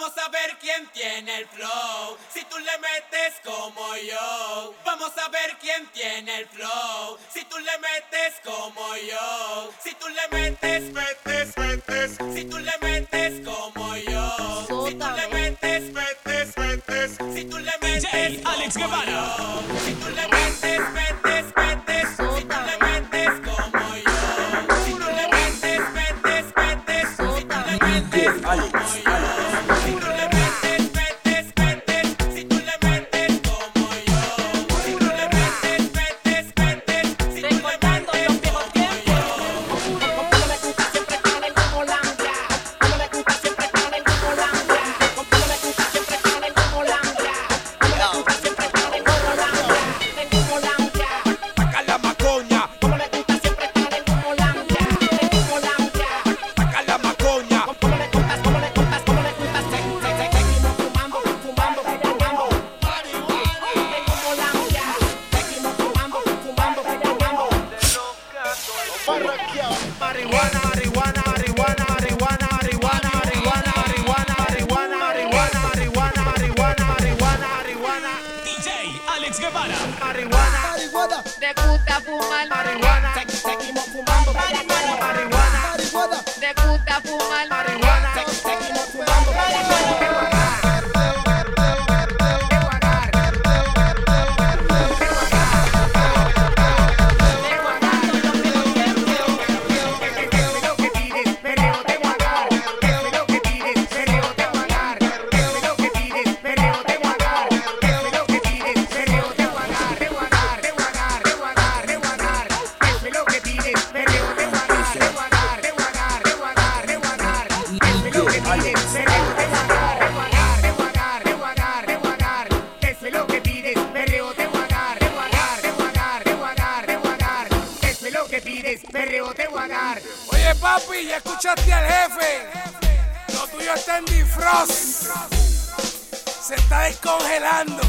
Vamos a ver quién tiene el flow. Si tú le metes como yo. Vamos a ver quién tiene el flow. Si tú le metes como yo. Si tú le metes, metes, metes. Si tú le metes como yo. Si tú le metes, metes, metes. Si tú le metes. Como yo. Si tú le metes, Marihuana, de puta fumar marihuana. Perreo te voy a dar. Oye papi, ya escuchaste al jefe. Lo tuyo está en defrost. Se está descongelando.